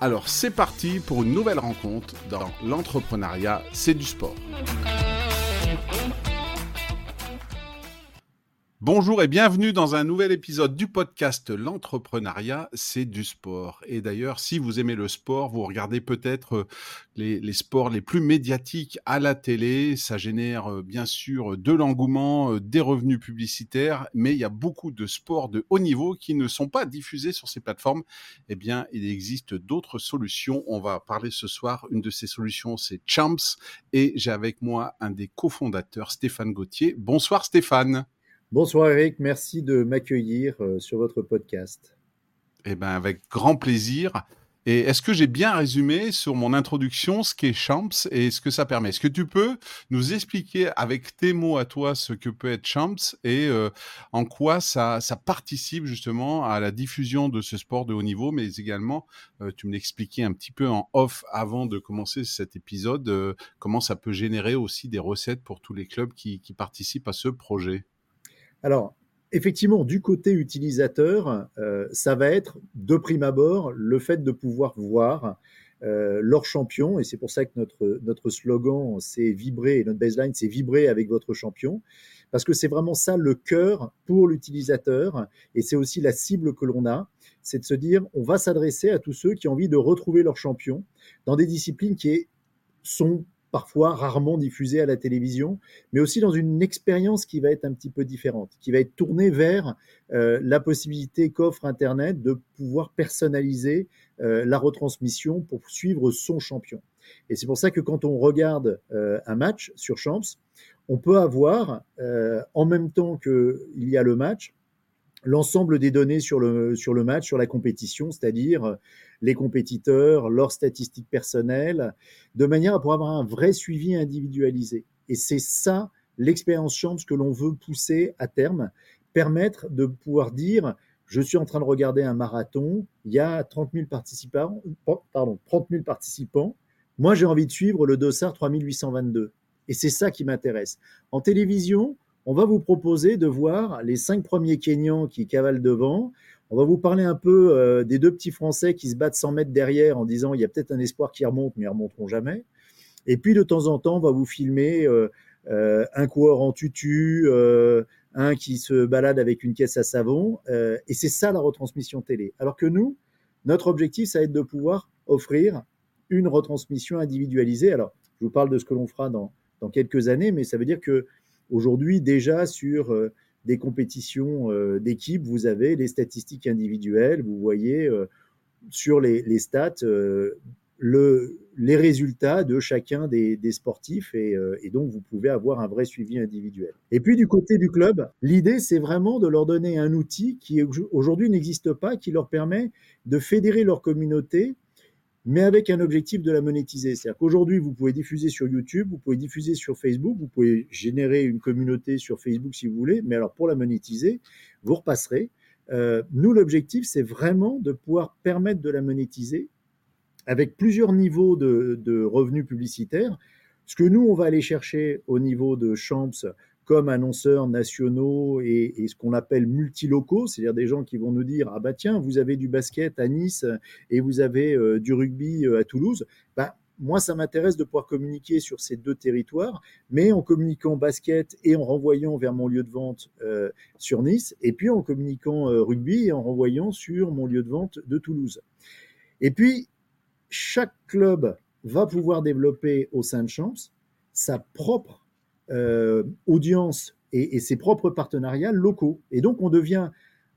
Alors c'est parti pour une nouvelle rencontre dans l'entrepreneuriat, c'est du sport. Bonjour et bienvenue dans un nouvel épisode du podcast L'entrepreneuriat, c'est du sport. Et d'ailleurs, si vous aimez le sport, vous regardez peut-être euh, les, sports les plus médiatiques à la télé. Ça génère euh, bien sûr de l'engouement, euh, des revenus publicitaires, mais il y a beaucoup de sports de haut niveau qui ne sont pas diffusés sur ces plateformes. Eh bien, il existe d'autres solutions. On va parler ce soir. Une de ces solutions, c'est Champs. Et j'ai avec moi un des cofondateurs, Stéphane Gauthier. Bonsoir Stéphane. Bonsoir Eric, merci de m'accueillir euh, sur votre podcast. Eh bien, avec grand plaisir. Et est-ce que j'ai bien résumé sur mon introduction ce qu'est Champs et ce que ça permet? Est-ce que tu peux nous expliquer avec tes mots à toi ce que peut être Champs et euh, en quoi ça, participe justement à la diffusion de ce sport de haut niveau, mais également, euh, tu me l'expliquais un petit peu en off avant de commencer cet épisode, comment ça peut générer aussi des recettes pour tous les clubs qui participent à ce projet? Alors, effectivement, du côté utilisateur, euh, ça va être de prime abord le fait de pouvoir voir euh, leur champion, et c'est pour ça que notre, notre slogan, c'est vibrer, notre baseline, c'est vibrer avec votre champion, parce que c'est vraiment ça le cœur pour l'utilisateur, et c'est aussi la cible que l'on a, c'est de se dire, on va s'adresser à tous ceux qui ont envie de retrouver leur champion dans des disciplines qui sont parfois rarement diffusé à la télévision, mais aussi dans une expérience qui va être un petit peu différente, qui va être tournée vers euh, la possibilité qu'offre Internet de pouvoir personnaliser euh, la retransmission pour suivre son champion. Et c'est pour ça que quand on regarde euh, un match sur Champs, on peut avoir, en même temps qu'il y a le match, l'ensemble des données sur le, sur le match, sur la compétition, c'est-à-dire les compétiteurs, leurs statistiques personnelles, de manière à pouvoir avoir un vrai suivi individualisé. Et c'est ça l'expérience Champs que l'on veut pousser à terme, permettre de pouvoir dire je suis en train de regarder un marathon, il y a 30 000 participants, pardon, 30 000 participants. Moi, j'ai envie de suivre le Dossard 3822. Et c'est ça qui m'intéresse. En télévision, on va vous proposer de voir les cinq premiers Kenyans qui cavalent devant. On va vous parler un peu euh, des deux petits Français qui se battent 100 mètres derrière en disant il y a peut-être un espoir qui remonte, mais ils remonteront jamais. Et puis de temps en temps, on va vous filmer euh, euh, un coureur en tutu, un qui se balade avec une caisse à savon. et c'est ça la retransmission télé. Alors que nous, notre objectif, ça va être de pouvoir offrir une retransmission individualisée. Alors, je vous parle de ce que l'on fera dans, dans quelques années, mais ça veut dire que aujourd'hui, déjà sur des compétitions euh, d'équipe, vous avez les statistiques individuelles, vous voyez euh, sur les, stats euh, le, les résultats de chacun des, sportifs et, donc vous pouvez avoir un vrai suivi individuel. Et puis du côté du club, l'idée c'est vraiment de leur donner un outil qui aujourd'hui n'existe pas, qui leur permet de fédérer leur communauté mais avec un objectif de la monétiser. C'est-à-dire qu'aujourd'hui, vous pouvez diffuser sur YouTube, vous pouvez diffuser sur Facebook, vous pouvez générer une communauté sur Facebook si vous voulez, mais alors pour la monétiser, vous repasserez. Euh, nous, l'objectif, c'est vraiment de pouvoir permettre de la monétiser avec plusieurs niveaux de, de revenus publicitaires. Ce que nous, on va aller chercher au niveau de Champs, comme annonceurs nationaux et, ce qu'on appelle multilocaux, c'est-à-dire des gens qui vont nous dire ah bah tiens vous avez du basket à Nice et vous avez euh, du rugby euh, à Toulouse, bah moi, ça m'intéresse de pouvoir communiquer sur ces deux territoires, mais en communiquant basket et en renvoyant vers mon lieu de vente euh, sur Nice, et puis en communiquant rugby et en renvoyant sur mon lieu de vente de Toulouse. Et puis, chaque club va pouvoir développer au sein de Champs sa propre audience et, ses propres partenariats locaux. Et donc, on devient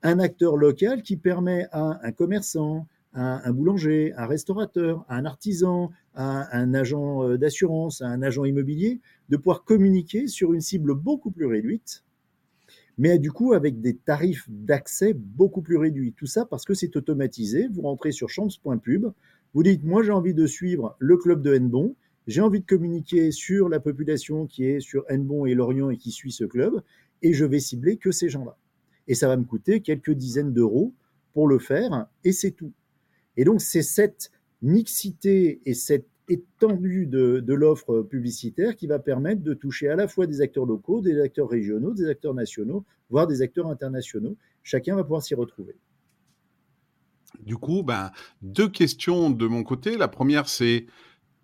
un acteur local qui permet à un commerçant, à un boulanger, un restaurateur, à un artisan, à un agent euh, d'assurance, à un agent immobilier, de pouvoir communiquer sur une cible beaucoup plus réduite, mais du coup avec des tarifs d'accès beaucoup plus réduits. Tout ça parce que c'est automatisé. Vous rentrez sur champs.pub, vous dites, moi j'ai envie de suivre le club de Hennebon, j'ai envie de communiquer sur la population qui est sur Hennebon et Lorient et qui suit ce club, et je vais cibler que ces gens-là. Et ça va me coûter quelques dizaines d'euros pour le faire, et c'est tout. Et donc c'est cette mixité et cette étendue de, l'offre publicitaire qui va permettre de toucher à la fois des acteurs locaux, des acteurs régionaux, des acteurs nationaux, voire des acteurs internationaux. Chacun va pouvoir s'y retrouver. Du coup, ben, deux questions de mon côté. La première, c'est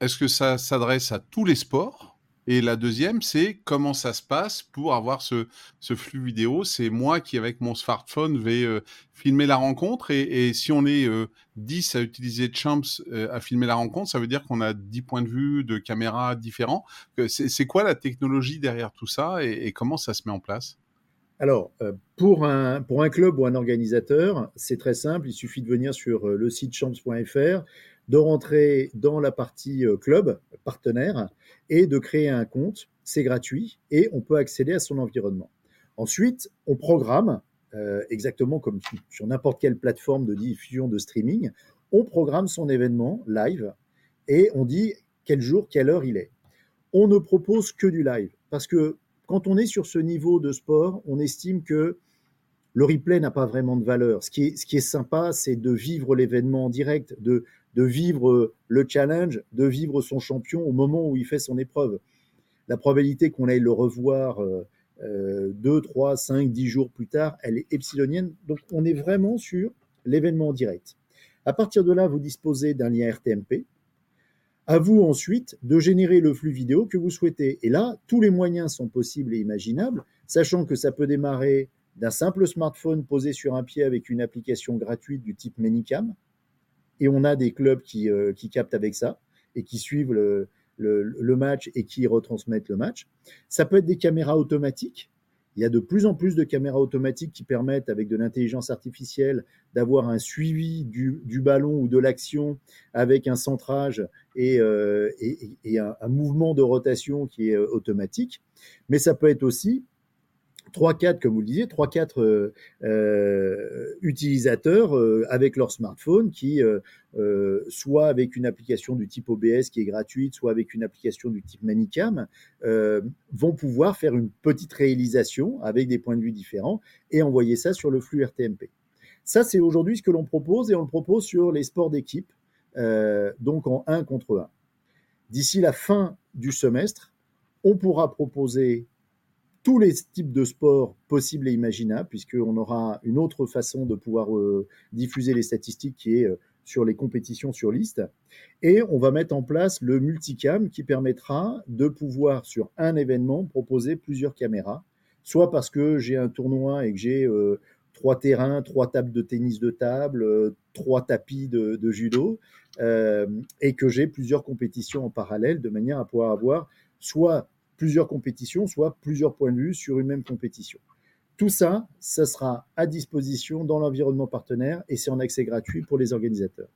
est-ce que ça s'adresse à tous les sports? Et la deuxième, c'est comment ça se passe pour avoir ce, flux vidéo? C'est moi qui, avec mon smartphone, vais euh, filmer la rencontre. Et, si on est euh, 10 à utiliser Champs euh, à filmer la rencontre, ça veut dire qu'on a 10 points de vue de caméras différents. C'est quoi la technologie derrière tout ça et, comment ça se met en place? Alors, euh, pour un club ou un organisateur, c'est très simple. Il suffit de venir sur le site champs.fr, de rentrer dans la partie euh, club, partenaire, et de créer un compte. C'est gratuit et on peut accéder à son environnement. Ensuite, on programme, euh, exactement comme sur n'importe quelle plateforme de diffusion de streaming, on programme son événement live et on dit quel jour, quelle heure il est. On ne propose que du live parce que quand on est sur ce niveau de sport, on estime que le replay n'a pas vraiment de valeur. Ce qui est, ce qui est sympa, c'est de vivre l'événement en direct, de, de vivre le challenge, de vivre son champion au moment où il fait son épreuve. La probabilité qu'on aille le revoir euh, 2, 3, 5, 10 jours plus tard, elle est epsilonienne. Donc on est vraiment sur l'événement en direct. À partir de là, vous disposez d'un lien RTMP. À vous ensuite de générer le flux vidéo que vous souhaitez. Et là, tous les moyens sont possibles et imaginables, sachant que ça peut démarrer d'un simple smartphone posé sur un pied avec une application gratuite du type Manicam, et on a des clubs qui, euh, qui captent avec ça et qui suivent le, le, match et qui retransmettent le match. Ça peut être des caméras automatiques. Il y a de plus en plus de caméras automatiques qui permettent, avec de l'intelligence artificielle, d'avoir un suivi du, du, ballon ou de l'action avec un centrage et, euh, et, un, mouvement de rotation qui est euh, automatique. Mais ça peut être aussi 3-4, comme vous le disiez, 3-4 euh, euh, utilisateurs euh, avec leur smartphone qui, soit avec une application du type OBS qui est gratuite, soit avec une application du type Manicam, vont pouvoir faire une petite réalisation avec des points de vue différents et envoyer ça sur le flux RTMP. Ça, c'est aujourd'hui ce que l'on propose et on le propose sur les sports d'équipe, donc en 1 contre 1. D'ici la fin du semestre, on pourra proposer tous les types de sports possibles et imaginables, puisqu'on aura une autre façon de pouvoir euh, diffuser les statistiques qui est euh, sur les compétitions sur liste. Et on va mettre en place le multicam qui permettra de pouvoir, sur un événement, proposer plusieurs caméras, soit parce que j'ai un tournoi et que j'ai euh, trois terrains, trois tables de tennis de table, trois tapis de, judo, et que j'ai plusieurs compétitions en parallèle, de manière à pouvoir avoir soit plusieurs compétitions, soit plusieurs points de vue sur une même compétition. Tout ça, ça sera à disposition dans l'environnement partenaire et c'est en accès gratuit pour les organisateurs.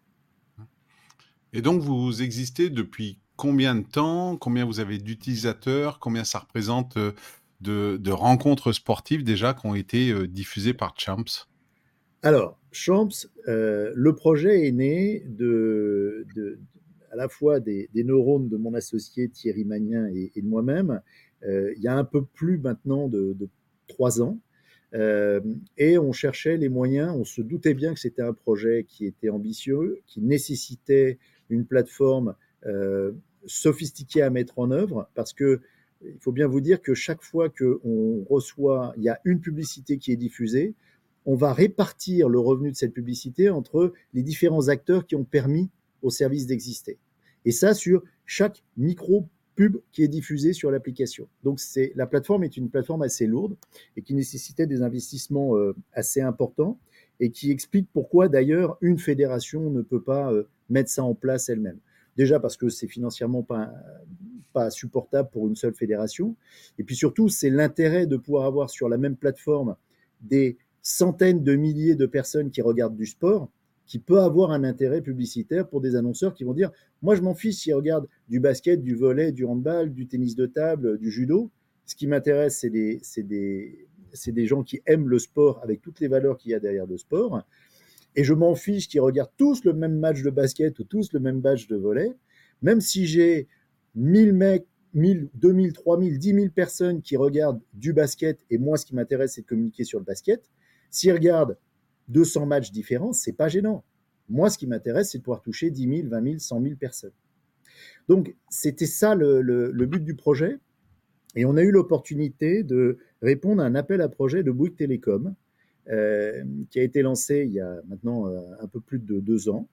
Et donc, vous existez depuis combien de temps? Combien vous avez d'utilisateurs? Combien ça représente euh, de, de, rencontres sportives déjà qui ont été euh, diffusées par Champs? Alors, Champs, euh, le projet est né de, de, à la fois des, neurones de mon associé Thierry Magnin et, de moi-même, euh, il y a un peu plus maintenant de, de trois ans. Euh, et on cherchait les moyens, on se doutait bien que c'était un projet qui était ambitieux, qui nécessitait une plateforme euh, sophistiquée à mettre en œuvre, parce que il faut bien vous dire que chaque fois qu'on reçoit, il y a une publicité qui est diffusée, on va répartir le revenu de cette publicité entre les différents acteurs qui ont permis au service d'exister. Et ça sur chaque micro pub qui est diffusé sur l'application. Donc c'est la plateforme est une plateforme assez lourde et qui nécessitait des investissements euh, assez importants et qui explique pourquoi d'ailleurs une fédération ne peut pas euh, mettre ça en place elle-même. Déjà parce que c'est financièrement pas, pas supportable pour une seule fédération. Et puis surtout, c'est l'intérêt de pouvoir avoir sur la même plateforme des centaines de milliers de personnes qui regardent du sport, qui peut avoir un intérêt publicitaire pour des annonceurs qui vont dire Moi, je m'en fiche s'ils regardent du basket, du volet, du handball, du tennis de table, du judo. Ce qui m'intéresse, c'est des, des, des gens qui aiment le sport avec toutes les valeurs qu'il y a derrière le sport. Et je m'en fiche qu'ils regardent tous le même match de basket ou tous le même match de volet. Même si j'ai 1000 mecs 1000, 2000, 3000, 10 000 personnes qui regardent du basket, et moi, ce qui m'intéresse, c'est de communiquer sur le basket. S'ils regardent 200 matchs différents, c'est pas gênant. Moi, ce qui m'intéresse, c'est de pouvoir toucher 10 000, 20 000, 100 000 personnes. Donc, c'était ça le, but du projet. Et on a eu l'opportunité de répondre à un appel à projet de Bouygues Télécom, euh, qui a été lancé il y a maintenant euh, un peu plus de deux ans,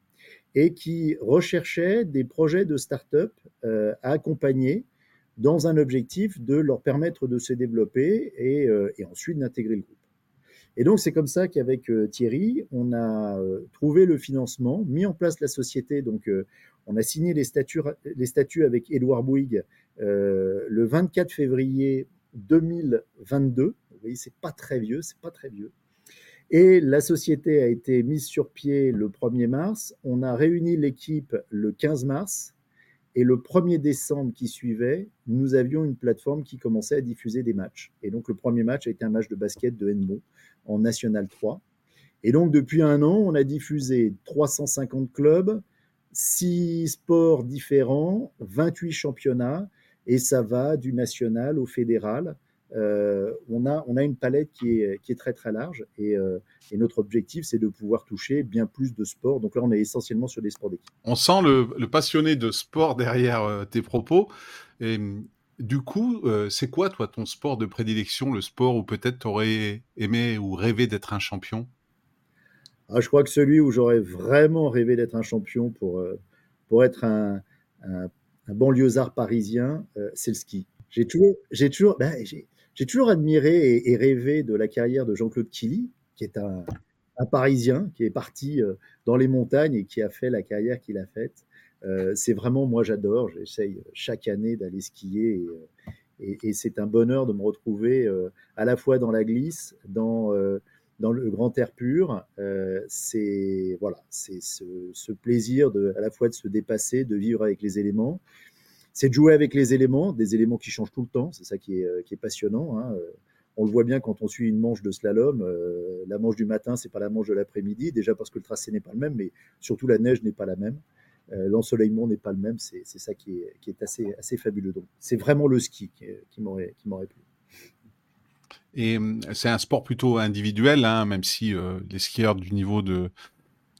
et qui recherchait des projets de start-up euh, à accompagner dans un objectif de leur permettre de se développer et, et ensuite d'intégrer le groupe. Et donc c'est comme ça qu'avec euh, Thierry, on a euh, trouvé le financement, mis en place la société. Donc on a signé les statuts, les statuts avec Édouard Bouygues le 24 février 2022. Vous voyez, c'est pas très vieux, c'est pas très vieux. Et la société a été mise sur pied le 1er mars. On a réuni l'équipe le 15 mars. Et le 1er décembre qui suivait, nous avions une plateforme qui commençait à diffuser des matchs. Et donc le premier match a été un match de basket de Henbon en National 3. Et donc depuis un an, on a diffusé 350 clubs, 6 sports différents, 28 championnats, et ça va du national au fédéral. Euh, on, a, on a une palette qui est, qui est très très large et, euh, et notre objectif c'est de pouvoir toucher bien plus de sports. Donc là on est essentiellement sur des sports d'équipe. On sent le, le, passionné de sport derrière euh, tes propos. Et, du coup, c'est quoi toi ton sport de prédilection, le sport où peut-être tu aurais aimé ou rêvé d'être un champion? Ah, Je crois que celui où j'aurais vraiment rêvé d'être un champion pour, pour être un, un, un banlieusard parisien, c'est le ski. J'ai toujours, j'ai toujours, ben, j'ai toujours admiré et, rêvé de la carrière de Jean-Claude Killy, qui est un, Parisien qui est parti euh, dans les montagnes et qui a fait la carrière qu'il a faite. Euh, c'est vraiment, moi j'adore, j'essaye chaque année d'aller skier et, c'est un bonheur de me retrouver euh, à la fois dans la glisse, dans, le grand air pur. c'est voilà, c'est ce, plaisir à la fois de se dépasser, de vivre avec les éléments c'est de jouer avec les éléments, des éléments qui changent tout le temps. C'est ça qui est, euh, passionnant. Hein. Euh, on le voit bien quand on suit une manche de slalom. Euh, la manche du matin, c'est pas la manche de l'après-midi, déjà parce que le tracé n'est pas le même, mais surtout la neige n'est pas la même. L'ensoleillement n'est pas le même. C'est ça qui est, assez, fabuleux. Donc, c'est vraiment le ski qui, qui m'aurait plu. Et c'est un sport plutôt individuel, hein, même si les skieurs du niveau de,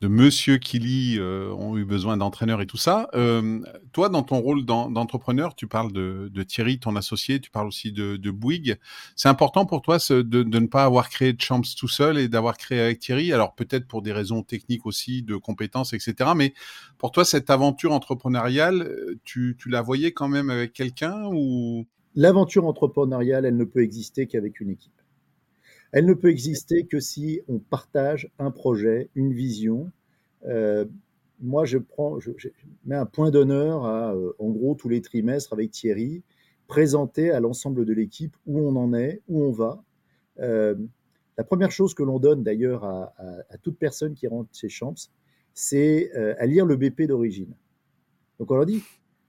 de Monsieur Killy euh, ont eu besoin d'entraîneurs et tout ça. Euh, toi, dans ton rôle d'entrepreneur, tu parles de, Thierry, ton associé, tu parles aussi de, Bouygues. C'est important pour toi de, ne pas avoir créé de Champs tout seul et d'avoir créé avec Thierry? Alors peut-être pour des raisons techniques aussi, de compétences, etc. Mais pour toi, cette aventure entrepreneuriale, tu, tu la voyais quand même avec quelqu'un ou? L'aventure entrepreneuriale, elle ne peut exister qu'avec une équipe. Elle ne peut exister que si on partage un projet, une vision. Euh, moi, je, prends, je, mets un point d'honneur à, euh, en gros, tous les trimestres avec Thierry, présenter à l'ensemble de l'équipe où on en est, où on va. Euh, la première chose que l'on donne d'ailleurs à, toute personne qui rentre chez Champs, c'est à lire le BP d'origine. Donc on leur dit,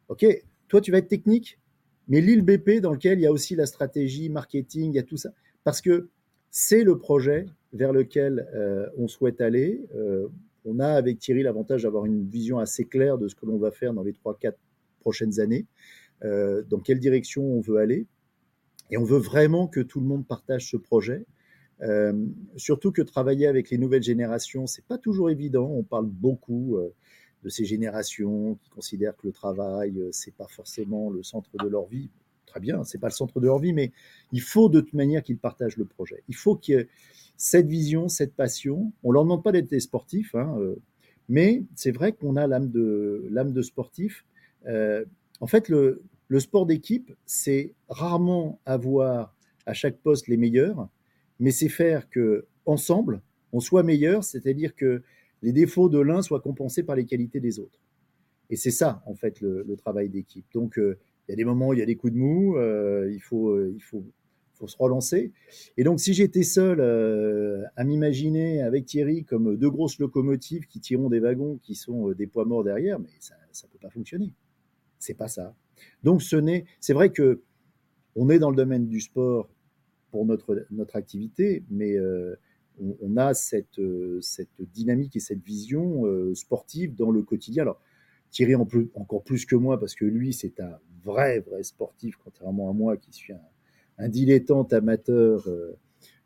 OK, toi tu vas être technique, mais lis le BP dans lequel il y a aussi la stratégie, marketing, il y a tout ça. Parce que c'est le projet vers lequel euh, on souhaite aller. Euh, on a avec Thierry l'avantage d'avoir une vision assez claire de ce que l'on va faire dans les 3-4 prochaines années, euh, dans quelle direction on veut aller. Et on veut vraiment que tout le monde partage ce projet. surtout que travailler avec les nouvelles générations, c'est pas toujours évident. On parle beaucoup de ces générations qui considèrent que le travail, c'est pas forcément le centre de leur vie très bien, c'est pas le centre de leur vie, mais il faut de toute manière qu'ils partagent le projet. Il faut ait cette vision, cette passion. On leur demande pas d'être des sportifs, hein, euh, mais c'est vrai qu'on a l'âme de l'âme de sportif. Euh, en fait, le, sport d'équipe, c'est rarement avoir à chaque poste les meilleurs, mais c'est faire que ensemble, on soit meilleur, c'est-à-dire que les défauts de l'un soient compensés par les qualités des autres. Et c'est ça, en fait, le, travail d'équipe. Donc, il y a des moments où il y a des coups de mou, il, faut, il faut faut se relancer. Et donc, si j'étais seul euh, à m'imaginer avec Thierry comme deux grosses locomotives qui tireront des wagons qui sont euh, des poids morts derrière, mais ça ne peut pas fonctionner. C'est pas ça. Donc, ce n'est, c'est vrai que on est dans le domaine du sport pour notre, notre activité, mais euh, on, a cette, cette dynamique et cette vision sportive dans le quotidien. Alors, Thierry encore plus que moi, parce que lui, c'est un vrai, vrai sportif, contrairement à moi qui suis un, dilettante amateur. Euh,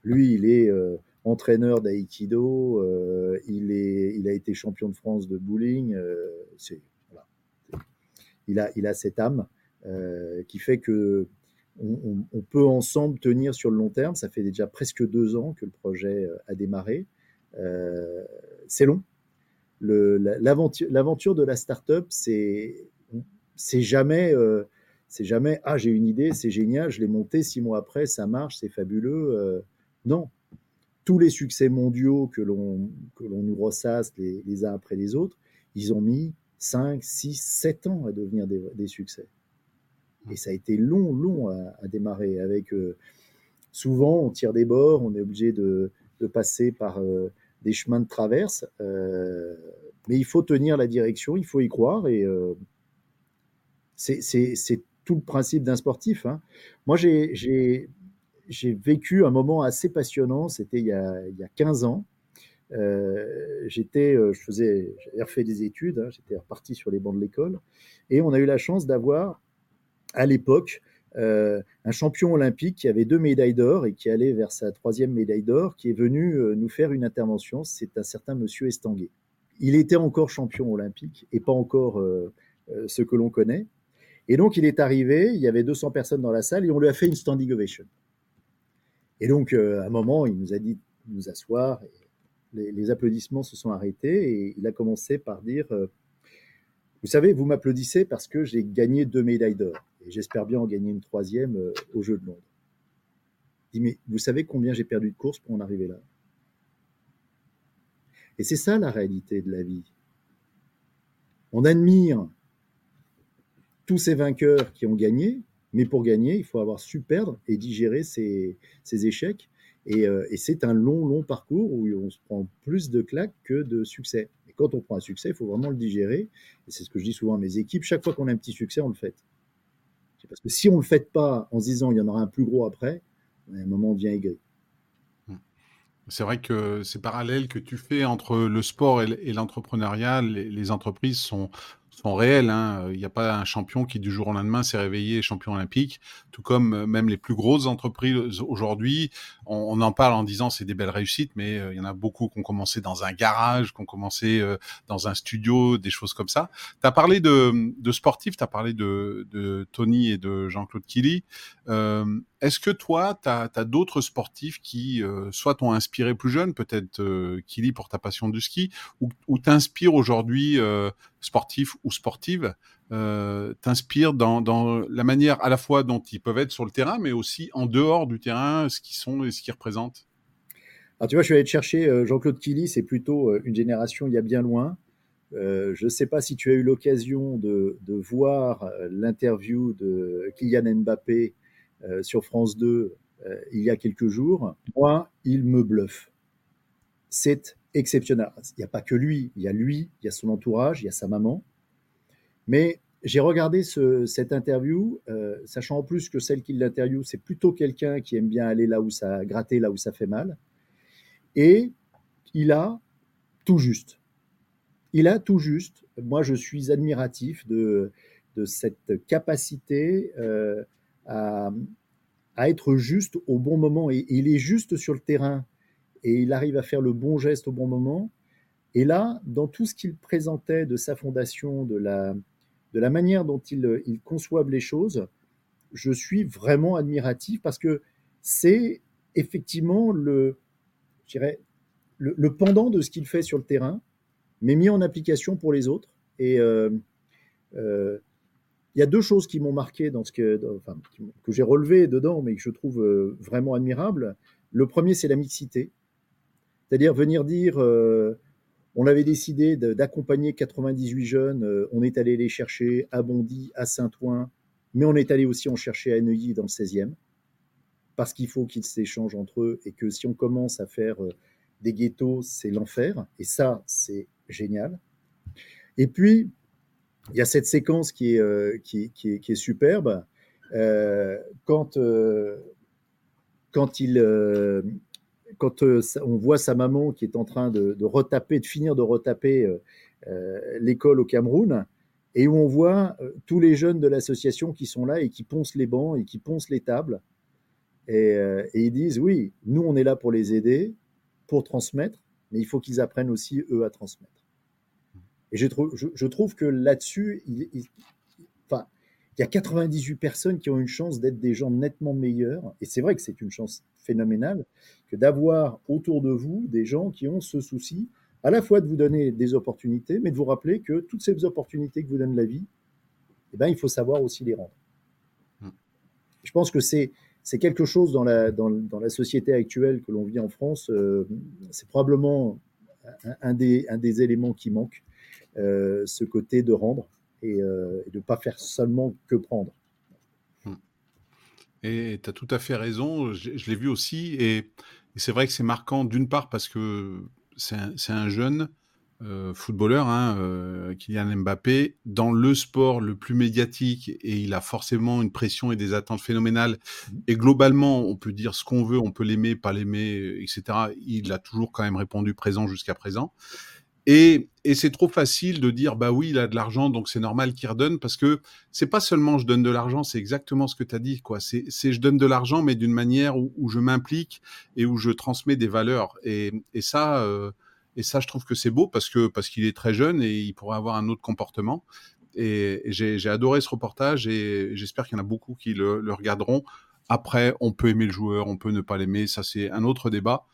lui, il est euh, entraîneur d'aïkido, euh, il, il a été champion de France de bowling. il, a, il a cette âme qui fait que on, peut ensemble tenir sur le long terme. Ça fait déjà presque deux ans que le projet a démarré. c'est long. L'aventure, de la start-up, c'est, c'est jamais c'est jamais ah j'ai une idée, c'est génial, je l'ai monté six mois après, ça marche, c'est fabuleux. Euh, non, tous les succès mondiaux que l'on que l'on nous ressasse les, uns après les autres, ils ont mis 5, 6, 7 ans à devenir des, succès. Et ça a été long, long à, démarrer. Avec euh, souvent on tire des bords, on est obligé de, passer par euh, des chemins de traverse, mais il faut tenir la direction, il faut y croire et c'est tout le principe d'un sportif. Hein. Moi, j'ai vécu un moment assez passionnant, c'était il, y a 15 ans. Euh, j'étais, euh, je faisais, j'avais refait des études, hein, j'étais reparti sur les bancs de l'école, et on a eu la chance d'avoir, à l'époque, euh, un champion olympique qui avait deux médailles d'or et qui allait vers sa troisième médaille d'or, qui est venu nous faire une intervention. C'est un certain Monsieur Estanguet. Il était encore champion olympique et pas encore ce que l'on connaît. Et donc, il est arrivé, il y avait 200 personnes dans la salle et on lui a fait une standing ovation. Et donc, euh, à un moment, il nous a dit de nous asseoir. les, applaudissements se sont arrêtés et il a commencé par dire euh, Vous savez, vous m'applaudissez parce que j'ai gagné deux médailles d'or et j'espère bien en gagner une troisième euh, au Jeu de Londres. Vous savez combien j'ai perdu de courses pour en arriver là? Et c'est ça la réalité de la vie. On admire tous ces vainqueurs qui ont gagné, mais pour gagner, il faut avoir su perdre et digérer ces, échecs. Euh, et, c'est un long, long parcours où on se prend plus de claques que de succès. Quand on prend un succès, il faut vraiment le digérer. Et c'est ce que je dis souvent à mes équipes. Chaque fois qu'on a un petit succès, on le fait. Parce que si on ne le fait pas en se disant il y en aura un plus gros après, à un moment, on devient aigri. C'est vrai que ces parallèles que tu fais entre le sport et l'entrepreneuriat, les, entreprises sont, sont réels. Hein. Il n'y a pas un champion qui du jour au lendemain s'est réveillé champion olympique. Tout comme euh, même les plus grosses entreprises aujourd'hui, on, en parle en disant c'est des belles réussites, mais euh, il y en a beaucoup qui ont commencé dans un garage, qui ont commencé euh, dans un studio, des choses comme ça. Tu as parlé de, de sportifs, tu as parlé de, de, Tony et de Jean-Claude Killy. Est-ce que toi, tu as, d'autres sportifs qui soit t'ont inspiré plus jeune, peut-être Killy pour ta passion du ski, ou, ou t'inspirent aujourd'hui sportifs ou sportives euh, t'inspirent dans, la manière à la fois dont ils peuvent être sur le terrain, mais aussi en dehors du terrain, ce qu'ils sont et ce qu'ils représentent Alors tu vois, je suis allé te chercher euh, Jean-Claude Killy, c'est plutôt euh, une génération il y a bien loin. je ne sais pas si tu as eu l'occasion de, voir l'interview de Kylian Mbappé sur France 2 il y a quelques jours. Moi, il me bluffe. C'est exceptionnel. Il n'y a pas que lui, il y a lui, il y a son entourage, il y a sa maman. Mais j'ai regardé cette interview, euh, sachant en plus que celle qui l'interview, c'est plutôt quelqu'un qui aime bien aller là où ça gratter, là où ça fait mal. Et il a tout juste. Il a tout juste. Moi, je suis admiratif de, cette capacité euh, à, être juste au bon moment. Et il est juste sur le terrain et il arrive à faire le bon geste au bon moment. Et là, dans tout ce qu'il présentait de sa fondation, de la, manière dont il, il conçoivent les choses, je suis vraiment admiratif parce que c'est effectivement le, je dirais, le, pendant de ce qu'il fait sur le terrain, mais mis en application pour les autres. Et euh, euh, il y a deux choses qui m'ont marqué dans ce que, enfin, que j'ai relevé dedans, mais que je trouve euh, vraiment admirable. Le premier, c'est la mixité. C'est-à-dire venir dire, On avait décidé d'accompagner 98 jeunes. On est allé les chercher à Bondy, à Saint-Ouen, mais on est allé aussi en chercher à Neuilly dans le 16e, parce qu'il faut qu'ils s'échangent entre eux et que si on commence à faire des ghettos, c'est l'enfer. Et ça, c'est génial. Et puis, il y a cette séquence qui est, euh, superbe. Euh, quand, euh, quand, il, quand on voit sa maman qui est en train de, retaper, de finir de retaper l'école au Cameroun, et où on voit tous les jeunes de l'association qui sont là et qui poncent les bancs et qui poncent les tables. Et, ils disent, oui, nous, on est là pour les aider, pour transmettre, mais il faut qu'ils apprennent aussi, eux, à transmettre. Et je trouve, que là-dessus, il, il y a 98 personnes qui ont une chance d'être des gens nettement meilleurs. Et c'est vrai que c'est une chance phénoménale que d'avoir autour de vous des gens qui ont ce souci à la fois de vous donner des opportunités, mais de vous rappeler que toutes ces opportunités que vous donne la vie, eh ben, il faut savoir aussi les rendre. Hmm. Je pense que c'est c'est quelque chose dans la, dans, dans, la société actuelle que l'on vit en France, euh, c'est probablement un, un, des, un des éléments qui manque. Euh, ce côté de rendre et, euh, de ne pas faire seulement que prendre. Et tu as tout à fait raison, je, l'ai vu aussi, et, c'est vrai que c'est marquant d'une part parce que c'est un, jeune euh, footballeur, hein, Kylian Mbappé, dans le sport le plus médiatique, et il a forcément une pression et des attentes phénoménales. Et globalement, on peut dire ce qu'on veut, on peut l'aimer, pas l'aimer, etc. Il a toujours quand même répondu présent jusqu'à présent. Et, c'est trop facile de dire bah oui, il a de l'argent, donc c'est normal qu'il redonne parce que c'est pas seulement je donne de l'argent, c'est exactement ce que tu as dit quoi. C'est je donne de l'argent mais d'une manière où, je m'implique et où je transmets des valeurs. Et, ça, euh, et ça, je trouve que c'est beau parce que parce qu'il est très jeune et il pourrait avoir un autre comportement. Et, j'ai adoré ce reportage et j'espère qu'il y en a beaucoup qui le regarderont. Après, on peut aimer le joueur, on peut ne pas l'aimer, ça c'est un autre débat.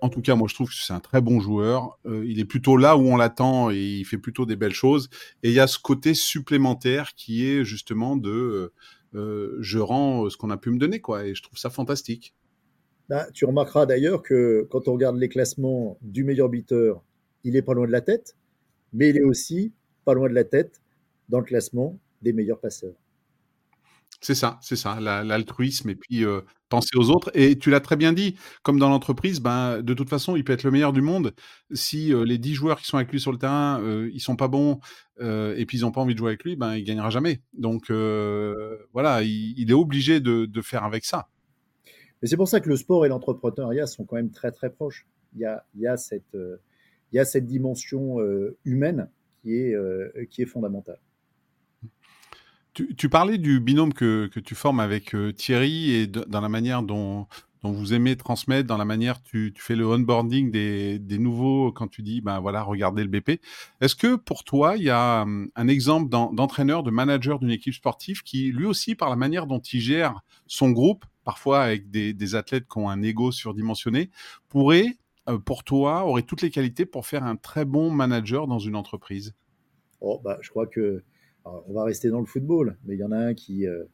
En tout cas, moi, je trouve que c'est un très bon joueur. Euh, il est plutôt là où on l'attend et il fait plutôt des belles choses. Et il y a ce côté supplémentaire qui est justement de euh, euh, je rends ce qu'on a pu me donner, quoi. Et je trouve ça fantastique. Bah, tu remarqueras d'ailleurs que quand on regarde les classements du meilleur beater, il est pas loin de la tête, mais il est aussi pas loin de la tête dans le classement des meilleurs passeurs. C'est ça, c'est ça, l'altruisme et puis penser aux autres. Et tu l'as très bien dit, comme dans l'entreprise, ben, de toute façon, il peut être le meilleur du monde. Si les 10 joueurs qui sont avec lui sur le terrain, ils sont pas bons et puis ils n'ont pas envie de jouer avec lui, ben, il gagnera jamais. Donc voilà, il, est obligé de, faire avec ça. Mais c'est pour ça que le sport et l'entrepreneuriat sont quand même très très proches. Il y a, il y a, cette, il y a cette dimension humaine qui est, qui est fondamentale. Tu, parlais du binôme que, tu formes avec euh, Thierry et dans la manière dont, vous aimez transmettre, dans la manière tu, tu fais le onboarding des, nouveaux quand tu dis, ben voilà, regardez le BP. Est-ce que pour toi, il y a hum, un exemple d'entraîneur, de manager d'une équipe sportive qui, lui aussi, par la manière dont il gère son groupe, parfois avec des, athlètes qui ont un ego surdimensionné, pourrait, euh, pour toi, aurait toutes les qualités pour faire un très bon manager dans une entreprise? Oh, bah, je crois que on va rester dans le football, mais il y en a un qui, euh,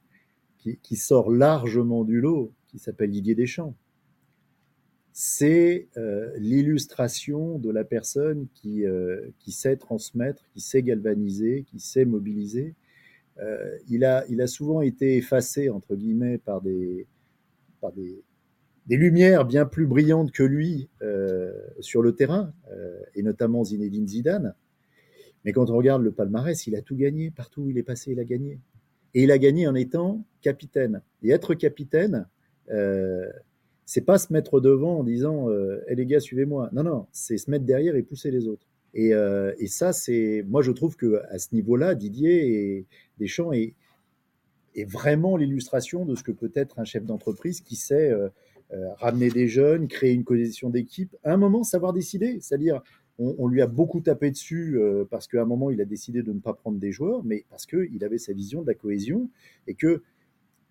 qui, sort largement du lot, qui s'appelle Didier Deschamps. C'est euh, l'illustration de la personne qui, euh, qui sait transmettre, qui sait galvaniser, qui sait mobiliser. il, a, il a souvent été effacé, entre guillemets, par des, par des, des lumières bien plus brillantes que lui sur le terrain, et notamment Zinedine Zidane. Mais quand on regarde le palmarès, il a tout gagné. Partout où il est passé, il a gagné. Et il a gagné en étant capitaine. Et être capitaine, euh, c'est pas se mettre devant en disant euh, eh les gars, suivez-moi. Non, non, c'est se mettre derrière et pousser les autres. Et, euh, ça, c'est. Moi, je trouve que à ce niveau-là, Didier et Deschamps est, est vraiment l'illustration de ce que peut être un chef d'entreprise qui sait euh, euh, ramener des jeunes, créer une cohésion d'équipe, à un moment savoir décider, c'est-à-dire on, lui a beaucoup tapé dessus euh, parce qu'à un moment, il a décidé de ne pas prendre des joueurs, mais parce qu'il avait sa vision de la cohésion et que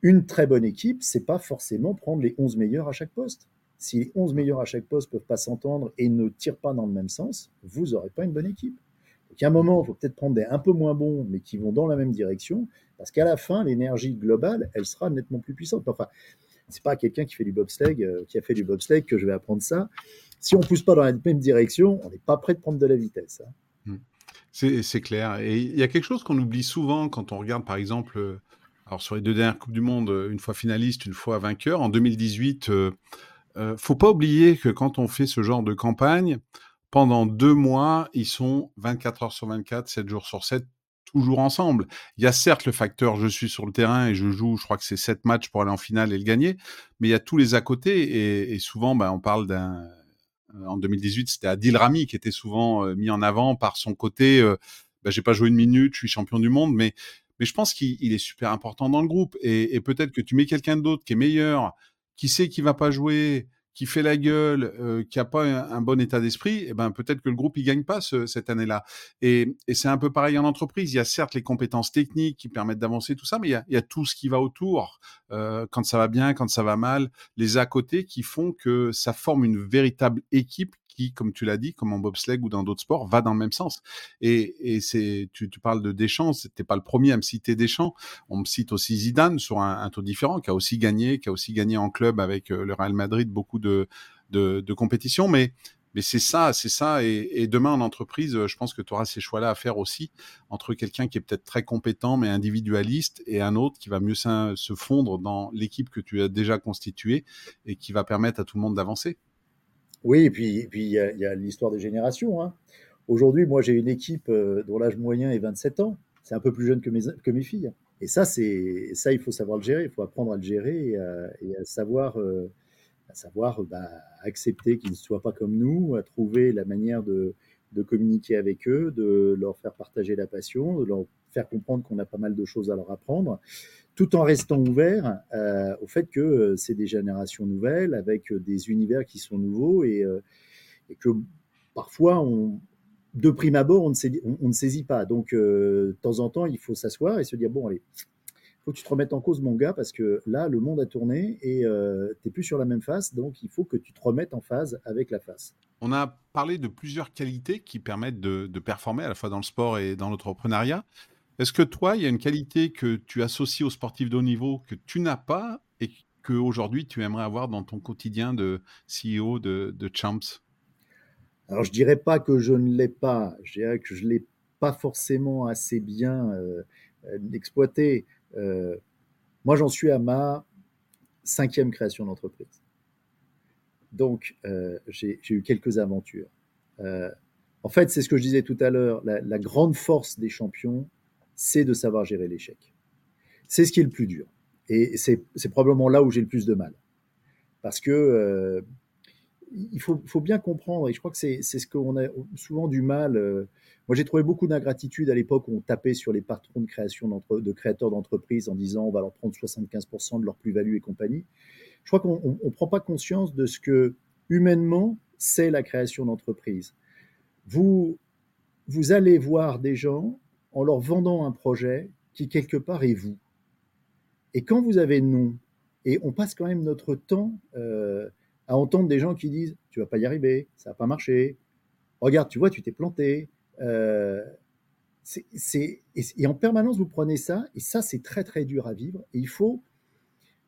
une très bonne équipe, c'est pas forcément prendre les 11 meilleurs à chaque poste. Si les 11 meilleurs à chaque poste peuvent pas s'entendre et ne tirent pas dans le même sens, vous n'aurez pas une bonne équipe. Donc, à un moment, il faut peut-être prendre des un peu moins bons, mais qui vont dans la même direction, parce qu'à la fin, l'énergie globale, elle sera nettement plus puissante. Enfin, c'est pas quelqu'un qui fait du bobsleigh, euh, qui a fait du bobsleigh que je vais apprendre ça. Si on pousse pas dans la même direction, on n'est pas prêt de prendre de la vitesse. Hein. Mmh. C'est clair. Et il y a quelque chose qu'on oublie souvent quand on regarde, par exemple, euh, alors sur les deux dernières Coupes du Monde, une fois finaliste, une fois vainqueur. En 2018, euh, euh, faut pas oublier que quand on fait ce genre de campagne, pendant deux mois, ils sont 24 heures sur 24, 7 jours sur 7, toujours ensemble. Il y a certes le facteur je suis sur le terrain et je joue, je crois que c'est 7 matchs pour aller en finale et le gagner, mais il y a tous les à côté et, souvent ben, on parle d'un... En 2018, c'était Adil Rami qui était souvent euh, mis en avant par son côté euh, ben, j'ai pas joué une minute, je suis champion du monde, mais, mais je pense qu'il est super important dans le groupe. Et, et peut-être que tu mets quelqu'un d'autre qui est meilleur, qui sait qu'il va pas jouer, qui fait la gueule, euh, qui a pas un, bon état d'esprit, eh ben peut-être que le groupe il gagne pas cette année-là. Et, c'est un peu pareil en entreprise. Il y a certes les compétences techniques qui permettent d'avancer tout ça, mais il y a, tout ce qui va autour. Euh, quand ça va bien, quand ça va mal, les à côté qui font que ça forme une véritable équipe comme tu l'as dit, comme en bobsleigh ou dans d'autres sports, va dans le même sens. Et, tu, parles de Deschamps, c'était pas le premier à me citer Deschamps. On me cite aussi Zidane sur un, taux différent, qui a aussi gagné, qui a aussi gagné en club avec euh, le Real Madrid beaucoup de, compétitions, mais mais c'est ça, c'est ça. Et, demain en entreprise, je pense que tu auras ces choix-là à faire aussi entre quelqu'un qui est peut-être très compétent mais individualiste et un autre qui va mieux se fondre dans l'équipe que tu as déjà constituée et qui va permettre à tout le monde d'avancer. Oui, et puis il y a, l'histoire des générations. Hein. Aujourd'hui, moi, j'ai une équipe euh, dont l'âge moyen est 27 ans. C'est un peu plus jeune que mes, que mes filles. Et ça, c'est ça, il faut savoir le gérer. Il faut apprendre à le gérer et à, savoir, euh, à savoir bah, accepter qu'ils ne soient pas comme nous, à trouver la manière de, de communiquer avec eux, de leur faire partager la passion, de leur faire comprendre qu'on a pas mal de choses à leur apprendre tout en restant ouvert euh, au fait que euh, c'est des générations nouvelles avec euh, des univers qui sont nouveaux et, que parfois, on, de prime abord, on ne, saisit, on, ne saisit pas. Donc, de temps en temps, il faut s'asseoir et se dire bon, allez, faut que tu te remettes en cause, mon gars, parce que là, le monde a tourné et tu n'es plus sur la même face, donc il faut que tu te remettes en phase avec la face. On a parlé de plusieurs qualités qui permettent de, de performer à la fois dans le sport et dans l'entrepreneuriat. Est-ce que toi, il y a une qualité que tu associes aux sportifs de haut niveau que tu n'as pas et qu'aujourd'hui tu aimerais avoir dans ton quotidien de CEO de, Champs? Alors, je dirais pas que je ne l'ai pas. Je dirais que je ne l'ai pas forcément assez bien euh, euh, exploité. Euh, moi, j'en suis à ma cinquième création d'entreprise. Donc, j'ai eu quelques aventures. en fait, c'est ce que je disais tout à l'heure. la grande force des champions, c'est de savoir gérer l'échec. C'est ce qui est le plus dur. Et c'est probablement là où j'ai le plus de mal. Parce que euh, il faut, bien comprendre, et je crois que c'est ce qu'on a souvent du mal. Euh, moi, j'ai trouvé beaucoup d'ingratitude à l'époque où on tapait sur les patrons de création de créateurs d'entreprises en disant on va leur prendre 75% de leur plus-value et compagnie. Je crois qu'on ne prend pas conscience de ce que humainement c'est la création d'entreprise. Vous, vous allez voir des gens en leur vendant un projet qui quelque part est vous. Et quand vous avez non, et on passe quand même notre temps euh, à entendre des gens qui disent tu vas pas y arriver, ça va pas marcher, regarde, tu vois, tu t'es planté. Euh, et, en permanence, vous prenez ça, et ça, c'est très très dur à vivre. Et il faut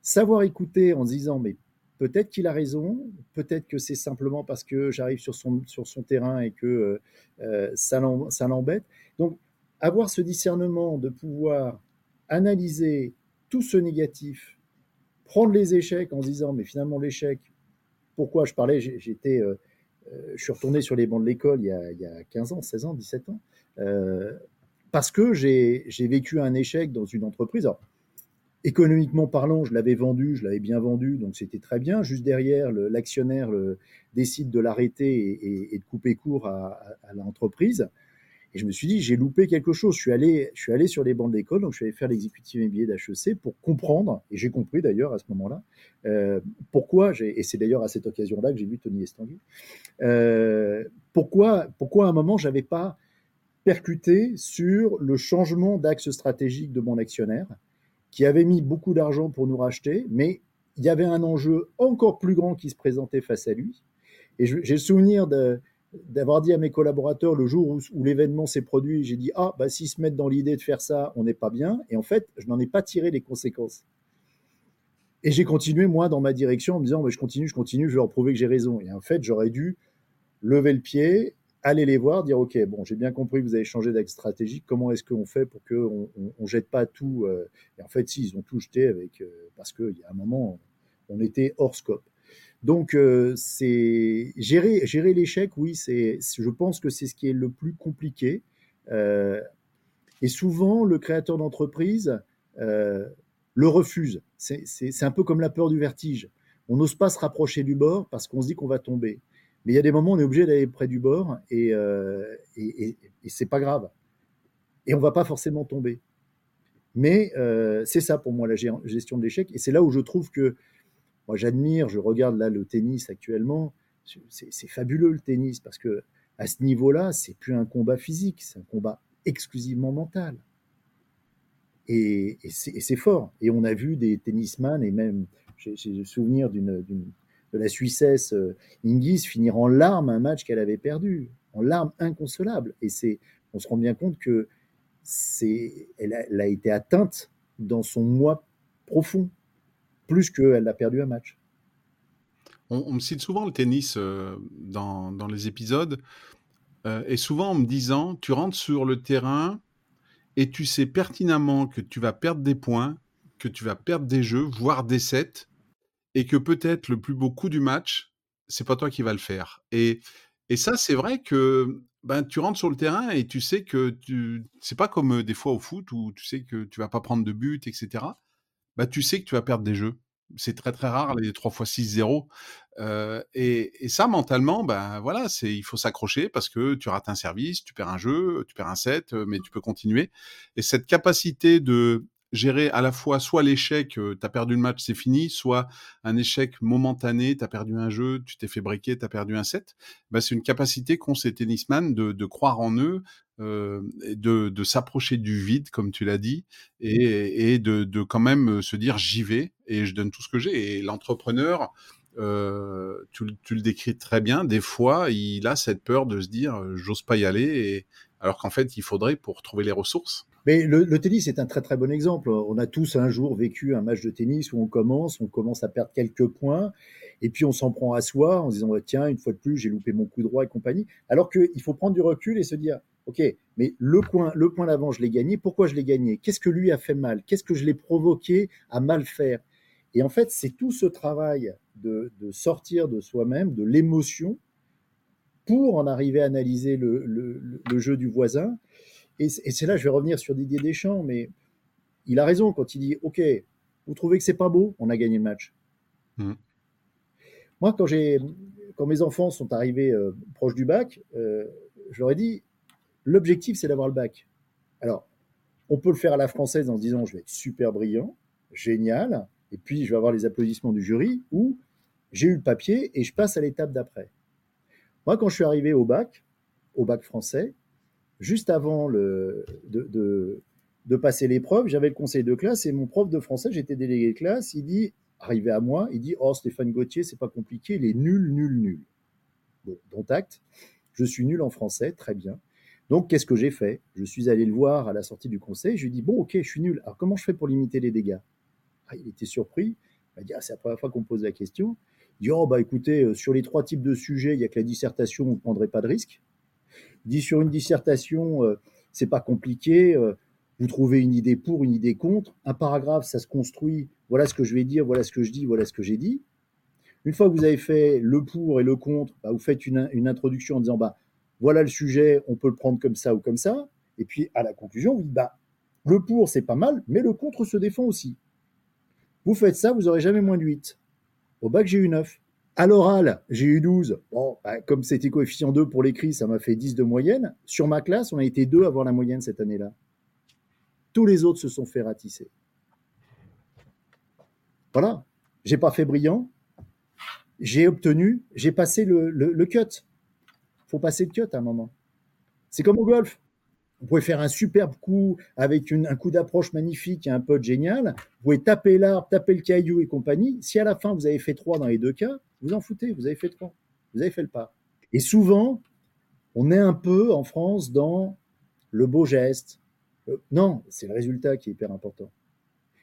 savoir écouter en se disant mais peut-être qu'il a raison, peut-être que c'est simplement parce que j'arrive sur son, sur son terrain et que euh, ça l'embête. Donc, avoir ce discernement de pouvoir analyser tout ce négatif, prendre les échecs en se disant, mais finalement l'échec, pourquoi je parlais, j'étais, euh, euh, je suis retourné sur les bancs de l'école il, y a 15 ans, 16 ans, 17 ans, euh, parce que j'ai vécu un échec dans une entreprise. économiquement parlant, je l'avais vendu, je l'avais bien vendu, donc c'était très bien. Juste derrière, l'actionnaire décide de l'arrêter et, de couper court à l'entreprise. Et je me suis dit, j'ai loupé quelque chose. Je suis allé, je suis allé sur les bancs de l'école, donc je suis allé faire l'exécutif MBA d'HEC pour comprendre, et j'ai compris d'ailleurs à ce moment-là, euh, pourquoi, et c'est d'ailleurs à cette occasion-là que j'ai vu Tony Estanguet, euh, pourquoi, pourquoi à un moment, j'avais pas percuté sur le changement d'axe stratégique de mon actionnaire, qui avait mis beaucoup d'argent pour nous racheter, mais il y avait un enjeu encore plus grand qui se présentait face à lui. Et j'ai le souvenir de, d'avoir dit à mes collaborateurs le jour où, l'événement s'est produit, j'ai dit ah bah s'ils se mettent dans l'idée de faire ça, on n'est pas bien. Et en fait, je n'en ai pas tiré les conséquences. Et j'ai continué, moi, dans ma direction en me disant, je continue, je continue, je vais leur prouver que j'ai raison. Et en fait, j'aurais dû lever le pied, aller les voir, dire, OK, bon, j'ai bien compris que vous avez changé d'axe stratégique, comment est-ce qu'on fait pour qu'on ne jette pas tout euh, Et en fait, si, ils ont tout jeté avec, euh, parce qu'il y a un moment, on était hors scope. Donc, euh, c'est gérer, l'échec, oui, c'est, je pense que c'est ce qui est le plus compliqué. et souvent, le créateur d'entreprise le refuse. C'est un peu comme la peur du vertige. On n'ose pas se rapprocher du bord parce qu'on se dit qu'on va tomber. Mais il y a des moments où on est obligé d'aller près du bord et, euh, et, c'est pas grave. Et on va pas forcément tomber. Mais euh, c'est ça pour moi la gestion de l'échec. Et c'est là où je trouve que moi j'admire, je regarde là le tennis actuellement. C'est fabuleux le tennis parce que à ce niveau-là, c'est plus un combat physique, c'est un combat exclusivement mental. Et, c'est fort. Et on a vu des tennisman, et même, j'ai le souvenir d'une de la Suissesse euh, Ingis finir en larmes un match qu'elle avait perdu, en larmes inconsolables. Et c'est, on se rend bien compte que c'est, elle, a, été atteinte dans son moi profond, plus qu'elle a perdu un match. On, me cite souvent le tennis euh, dans, dans, les épisodes, euh, et souvent en me disant, tu rentres sur le terrain, et tu sais pertinemment que tu vas perdre des points, que tu vas perdre des jeux, voire des sets, et que peut-être le plus beau coup du match, c'est pas toi qui vas le faire. Et, et ça, c'est vrai que ben, tu rentres sur le terrain et tu sais que tu. C'est pas comme des fois au foot où tu sais que tu vas pas prendre de but, etc. Ben, tu sais que tu vas perdre des jeux. C'est très très rare les 3 fois 6-0. et, et, ça, mentalement, ben voilà, c'est il faut s'accrocher parce que tu rates un service, tu perds un jeu, tu perds un set, mais tu peux continuer. Et cette capacité de gérer à la fois soit l'échec, tu as perdu le match, c'est fini, soit un échec momentané, tu as perdu un jeu, tu t'es fait briquer, tu as perdu un set. Bah, c'est une capacité qu'ont ces tennisman de, de croire en eux, euh, de, de s'approcher du vide, comme tu l'as dit, et, et de, de, quand même se dire j'y vais et je donne tout ce que j'ai. Et l'entrepreneur, euh, tu, tu, le décris très bien, des fois, il a cette peur de se dire j'ose pas y aller, et, alors qu'en fait, il faudrait pour trouver les ressources. Mais le, tennis est un très très bon exemple. On a tous un jour vécu un match de tennis où on commence, on commence à perdre quelques points, et puis on s'en prend à soi en disant tiens, une fois de plus, j'ai loupé mon coup droit et compagnie. Alors qu'il faut prendre du recul et se dire ok, mais le point, le point d'avant, je l'ai gagné. Pourquoi je l'ai gagné? Qu'est-ce que lui a fait mal? Qu'est-ce que je l'ai provoqué à mal faire? Et en fait, c'est tout ce travail de, sortir de soi-même, de l'émotion, pour en arriver à analyser le jeu du voisin et c'est là, je vais revenir sur Didier Deschamps, mais il a raison quand il dit Ok, vous trouvez que c'est pas beau On a gagné le match. Mmh. Moi, quand, quand mes enfants sont arrivés euh, proches du bac, euh, je leur ai dit L'objectif, c'est d'avoir le bac. Alors, on peut le faire à la française en se disant Je vais être super brillant, génial, et puis je vais avoir les applaudissements du jury, ou j'ai eu le papier et je passe à l'étape d'après. Moi, quand je suis arrivé au bac, au bac français, juste avant de, passer l'épreuve, j'avais le conseil de classe et mon prof de français, j'étais délégué de classe, il dit, arrivé à moi, il dit Oh, Stéphane Gauthier, c'est pas compliqué, il est nul, nul, nul. Bon, dont acte, je suis nul en français, très bien. Donc, qu'est-ce que j'ai fait? Je suis allé le voir à la sortie du conseil, je lui ai dit Bon, ok, je suis nul, alors comment je fais pour limiter les dégâts? Ah, Il était surpris, il m'a dit ah, C'est la première fois qu'on me pose la question. Il dit Oh, bah écoutez, euh, sur les trois types de sujets, il n'y a que la dissertation, vous ne prendrez pas de risque dit sur une dissertation, euh, c'est pas compliqué. Euh, vous trouvez une idée pour, une idée contre. Un paragraphe, ça se construit. Voilà ce que je vais dire, voilà ce que je dis, voilà ce que j'ai dit. Une fois que vous avez fait le pour et le contre, bah, vous faites une, introduction en disant bah, voilà le sujet, on peut le prendre comme ça ou comme ça. Et puis à la conclusion, vous dites bah, le pour, c'est pas mal, mais le contre se défend aussi. Vous faites ça, vous n'aurez jamais moins de 8. Au bac, j'ai eu 9. À l'oral, j'ai eu 12. Bon, bah, comme c'était coefficient 2 pour l'écrit, ça m'a fait 10 de moyenne. Sur ma classe, on a été deux à avoir la moyenne cette année-là. Tous les autres se sont fait ratisser. Voilà. J'ai pas fait brillant. J'ai obtenu, j'ai passé le, le, le faut passer le cut à un moment. C'est comme au golf. Vous pouvez faire un superbe coup avec un coup d'approche magnifique et un pote génial. Vous pouvez taper l'arbre, taper le caillou et compagnie. Si à la fin vous avez fait trois dans les deux cas, vous en foutez, vous avez fait trois. Vous avez fait le pas. Et souvent, on est un peu en France dans le beau geste. Euh, non, c'est le résultat qui est hyper important.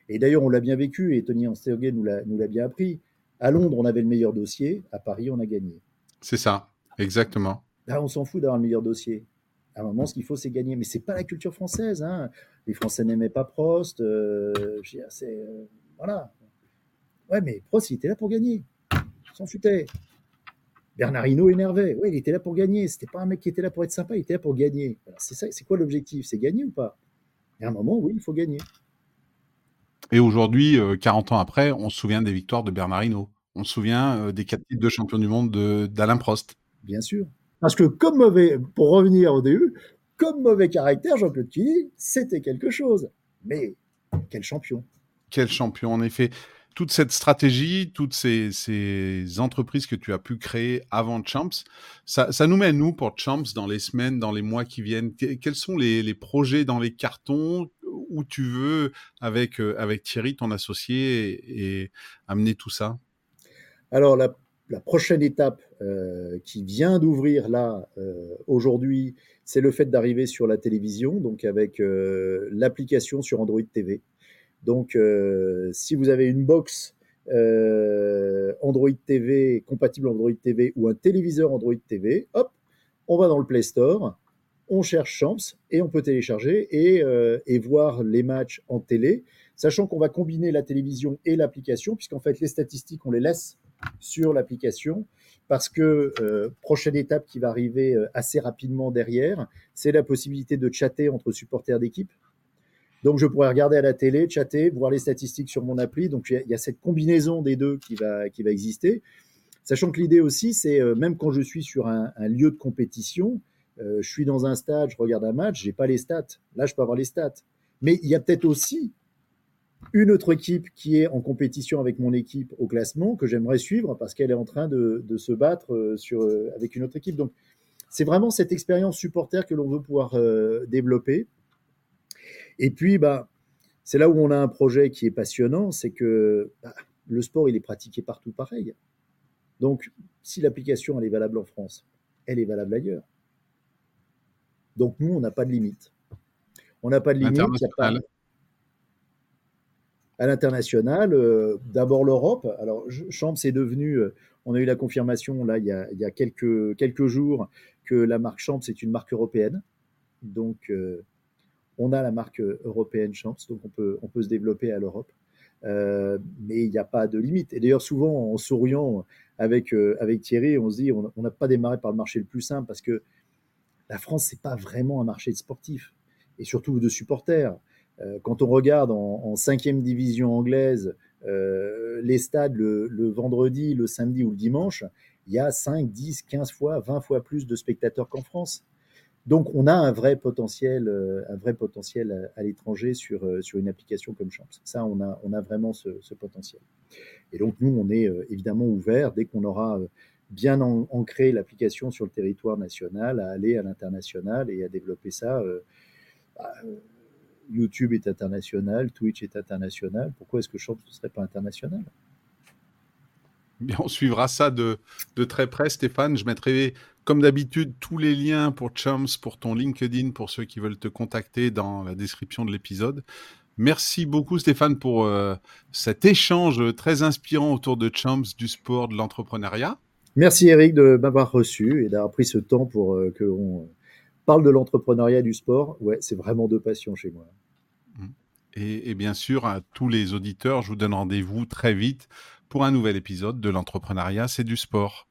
Et d'ailleurs, on l'a bien vécu, et Tony Ansterguet nous l'a bien appris. À Londres, on avait le meilleur dossier, à Paris, on a gagné. C'est ça, exactement. Là, on s'en fout d'avoir le meilleur dossier. À un moment, ce qu'il faut, c'est gagner. Mais c'est pas la culture française. Hein. Les Français n'aimaient pas Prost. Euh, c'est, euh, voilà. Ouais, mais Prost, il était là pour gagner. Il s'en foutait. Bernard Hinault énervait. Oui, il était là pour gagner. C'était pas un mec qui était là pour être sympa, il était là pour gagner. c'est ça, c'est quoi l'objectif? C'est gagner ou pas? Et à un moment, oui, il faut gagner. Et aujourd'hui, 40 euh, ans après, on se souvient des victoires de Bernard Hinault. On se souvient euh, des quatre titres de champion du monde d'Alain Prost. Bien sûr. Parce que comme mauvais, pour revenir au début, comme mauvais caractère, Jean-Claude Killy, c'était quelque chose. Mais quel champion. Quel champion, en effet toute cette stratégie, toutes ces, entreprises que tu as pu créer avant Champs, ça, nous met nous pour Champs dans les semaines, dans les mois qui viennent? Quels sont les, projets dans les cartons? Où tu veux, avec, euh, avec Thierry, ton associé, et, amener tout ça? Alors, la, prochaine étape euh, qui vient d'ouvrir là euh, aujourd'hui, c'est le fait d'arriver sur la télévision, donc avec l'application sur Android TV. Donc, euh, si vous avez une box euh, Android TV, compatible Android TV ou un téléviseur Android TV, hop, on va dans le Play Store, on cherche Champs et on peut télécharger euh, et voir les matchs en télé, sachant qu'on va combiner la télévision et l'application, puisqu'en fait les statistiques, on les laisse sur l'application, parce que prochaine étape qui va arriver assez rapidement derrière, c'est la possibilité de chatter entre supporters d'équipe. Donc, je pourrais regarder à la télé, chatter, voir les statistiques sur mon appli. Donc, il y, a cette combinaison des deux qui va, qui va exister. Sachant que l'idée aussi, c'est euh, même quand je suis sur un, lieu de compétition, euh, je suis dans un stade, je regarde un match, j'ai pas les stats. Là, je peux avoir les stats. Mais il y a peut-être aussi une autre équipe qui est en compétition avec mon équipe au classement que j'aimerais suivre parce qu'elle est en train de, se battre euh, sur, avec une autre équipe. Donc, c'est vraiment cette expérience supporter que l'on veut pouvoir développer. Et puis, bah, c'est là où on a un projet qui est passionnant, c'est que bah, le sport, il est pratiqué partout pareil. Donc, si l'application, elle est valable en France, elle est valable ailleurs. Donc, nous, on n'a pas de limite. On n'a pas de limite. À l'international, euh, d'abord l'Europe. Alors, Champs est devenu, euh, on a eu la confirmation là il y a, quelques, jours que la marque Champs est une marque européenne. Donc, euh, on a la marque européenne Champs, donc on peut, se développer à l'Europe. Mais il n'y a pas de limite. Et d'ailleurs, souvent, en souriant avec, avec Thierry, on se dit on n'a pas démarré par le marché le plus simple parce que la France, c'est pas vraiment un marché de sportifs et surtout de supporters. Euh, quand on regarde en, cinquième division anglaise les stades le, vendredi, le samedi ou le dimanche, il y a 5, 10, 15 fois, 20 fois plus de spectateurs qu'en France. Donc, on a un vrai potentiel, euh, un vrai potentiel à, l'étranger sur, euh, sur une application comme Champs. Ça, on a, on a vraiment ce, potentiel. Et donc, nous, on est euh, évidemment ouvert dès qu'on aura bien ancré l'application sur le territoire national, à aller à l'international et à développer ça. Bah, YouTube est international, Twitch est international. Pourquoi est-ce que Champs ne serait pas international? Bien, on suivra ça de, de, très près, Stéphane. Je mettrai comme d'habitude, tous les liens pour Chums, pour ton LinkedIn, pour ceux qui veulent te contacter dans la description de l'épisode. Merci beaucoup Stéphane pour euh, cet échange très inspirant autour de Chums, du sport, de l'entrepreneuriat. Merci Eric de m'avoir reçu et d'avoir pris ce temps pour euh, qu'on parle de l'entrepreneuriat du sport. Ouais, c'est vraiment deux passions chez moi. et, bien sûr, à tous les auditeurs, je vous donne rendez-vous très vite pour un nouvel épisode de l'entrepreneuriat, c'est du sport.